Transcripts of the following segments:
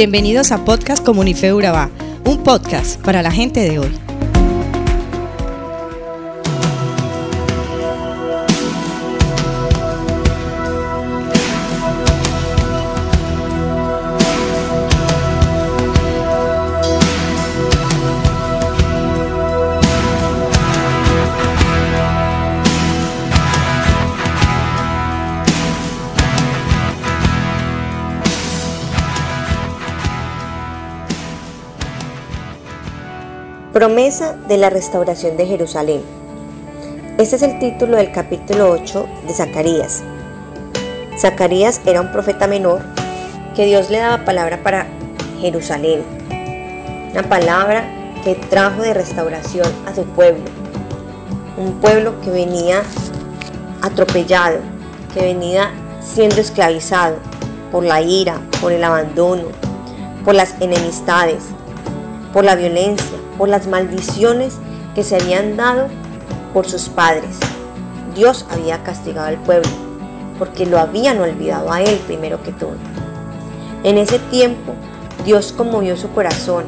Bienvenidos a Podcast Comunife Urabá, un podcast para la gente de hoy. Promesa de la restauración de Jerusalén. Este es el título del capítulo 8 de Zacarías. Zacarías era un profeta menor que Dios le daba palabra para Jerusalén. Una palabra que trajo de restauración a su pueblo. Un pueblo que venía atropellado, que venía siendo esclavizado por la ira, por el abandono, por las enemistades, por la violencia, por las maldiciones que se habían dado por sus padres. Dios había castigado al pueblo porque lo habían olvidado a él primero que todo. En ese tiempo Dios conmovió su corazón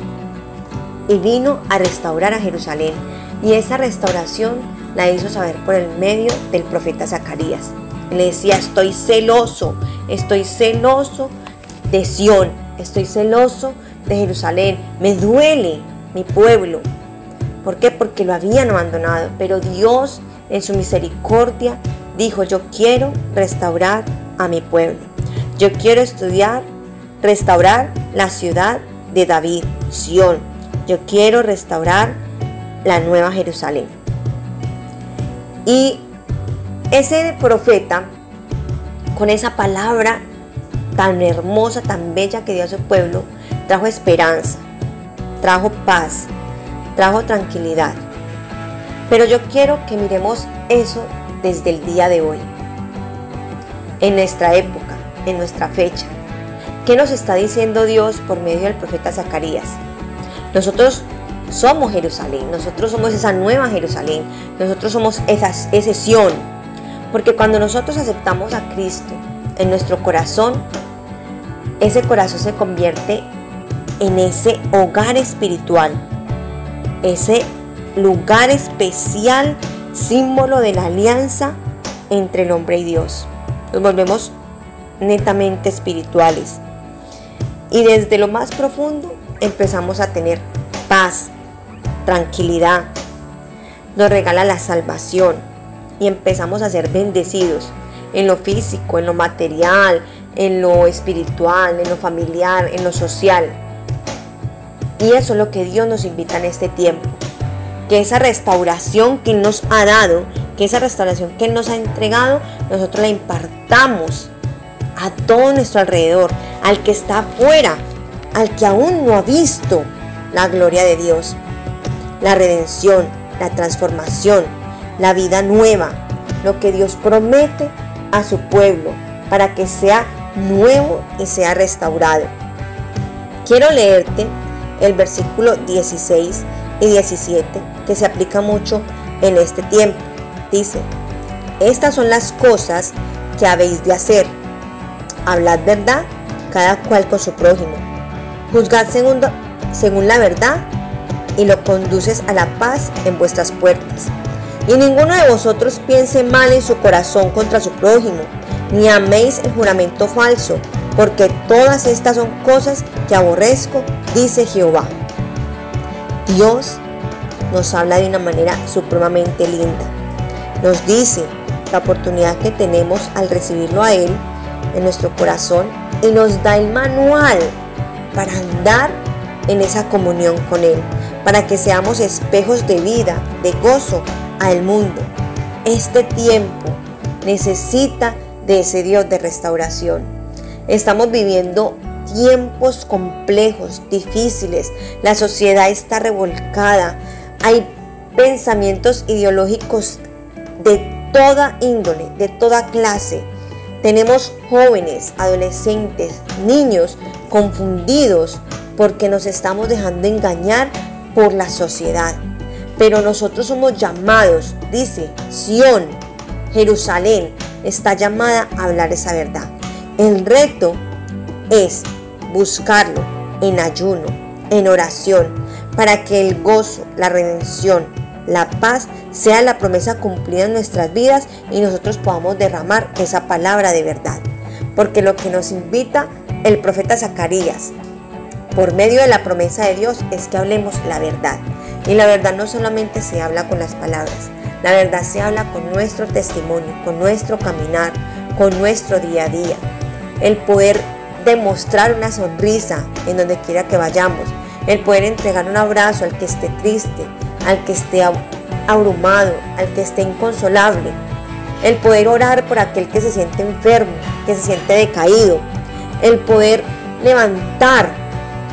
y vino a restaurar a Jerusalén y esa restauración la hizo saber por el medio del profeta Zacarías. Le decía, estoy celoso, estoy celoso de Sión, estoy celoso de Jerusalén, me duele mi pueblo. ¿Por qué? Porque lo habían abandonado. Pero Dios en su misericordia dijo, yo quiero restaurar a mi pueblo. Yo quiero estudiar, restaurar la ciudad de David, Sión. Yo quiero restaurar la nueva Jerusalén. Y ese profeta, con esa palabra tan hermosa, tan bella que dio a su pueblo, trajo esperanza, trajo paz, trajo tranquilidad. Pero yo quiero que miremos eso desde el día de hoy, en nuestra época, en nuestra fecha. ¿Qué nos está diciendo Dios por medio del profeta Zacarías? Nosotros somos Jerusalén, nosotros somos esa nueva Jerusalén, nosotros somos esa, ese. Porque cuando nosotros aceptamos a Cristo en nuestro corazón, ese corazón se convierte en ese hogar espiritual, ese lugar especial, símbolo de la alianza entre el hombre y Dios. Nos volvemos netamente espirituales. Y desde lo más profundo empezamos a tener paz, tranquilidad. Nos regala la salvación y empezamos a ser bendecidos en lo físico, en lo material, en lo espiritual, en lo familiar, en lo social. Y eso es lo que Dios nos invita en este tiempo. Que esa restauración que nos ha dado, que esa restauración que nos ha entregado, nosotros la impartamos a todo nuestro alrededor, al que está afuera, al que aún no ha visto la gloria de Dios, la redención, la transformación, la vida nueva, lo que Dios promete a su pueblo para que sea nuevo y sea restaurado. Quiero leerte el versículo 16 y 17, que se aplica mucho en este tiempo. Dice, estas son las cosas que habéis de hacer. Hablad verdad, cada cual con su prójimo. Juzgad según, según la verdad y lo conduces a la paz en vuestras puertas. Y ninguno de vosotros piense mal en su corazón contra su prójimo, ni améis el juramento falso, porque todas estas son cosas que aborrezco, dice Jehová. Dios nos habla de una manera supremamente linda. Nos dice la oportunidad que tenemos al recibirlo a Él en nuestro corazón y nos da el manual para andar en esa comunión con Él, para que seamos espejos de vida, de gozo al mundo. Este tiempo necesita de ese Dios de restauración. Estamos viviendo tiempos complejos, difíciles. La sociedad está revolcada. Hay pensamientos ideológicos de toda índole, de toda clase. Tenemos jóvenes, adolescentes, niños confundidos porque nos estamos dejando engañar por la sociedad. Pero nosotros somos llamados, dice Sión, Jerusalén, está llamada a hablar esa verdad. El reto es buscarlo, en ayuno, en oración, para que el gozo, la redención, la paz sea la promesa cumplida en nuestras vidas y nosotros podamos derramar esa palabra de verdad. Porque lo que nos invita el profeta Zacarías por medio de la promesa de Dios es que hablemos la verdad. Y la verdad no solamente se habla con las palabras, la verdad se habla con nuestro testimonio, con nuestro caminar, con nuestro día a día. El poder demostrar una sonrisa en donde quiera que vayamos, el poder entregar un abrazo al que esté triste, al que esté abrumado, al que esté inconsolable, el poder orar por aquel que se siente enfermo, que se siente decaído, el poder levantar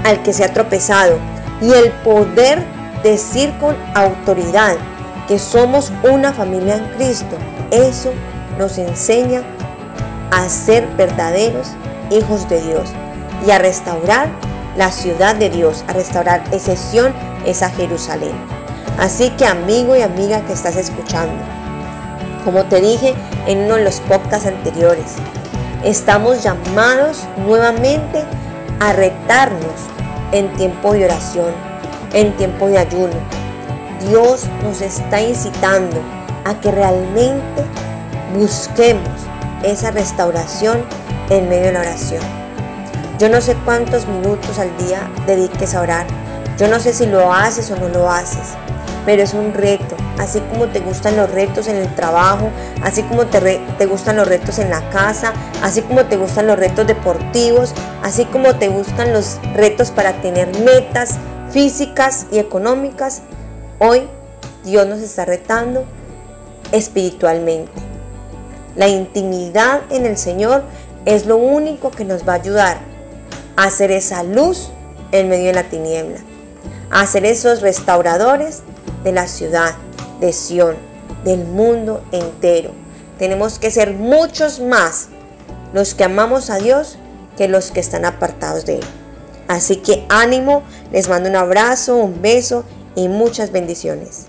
al que se ha tropezado y el poder decir con autoridad que somos una familia en Cristo. Eso nos enseña a ser verdaderos hijos de Dios y a restaurar la ciudad de Dios, a restaurar esa esa Jerusalén. Así que amigo y amiga que estás escuchando, como te dije en uno de los podcasts anteriores, estamos llamados nuevamente a retarnos en tiempo de oración, en tiempo de ayuno. Dios nos está incitando a que realmente busquemos esa restauración en medio de la oración. Yo no sé cuántos minutos al día dediques a orar. Yo no sé si lo haces o no lo haces pero es un reto. Así como te gustan los retos en el trabajo, así como te, te gustan los retos en la casa, así como te gustan los retos deportivos, así como te gustan los retos para tener metas físicas y económicas, hoy Dios nos está retando espiritualmente. La intimidad en el Señor es lo único que nos va a ayudar a hacer esa luz en medio de la tiniebla, a hacer esos restauradores de la ciudad de Sión, del mundo entero. Tenemos que ser muchos más los que amamos a Dios que los que están apartados de Él. Así que ánimo, les mando un abrazo, un beso y muchas bendiciones.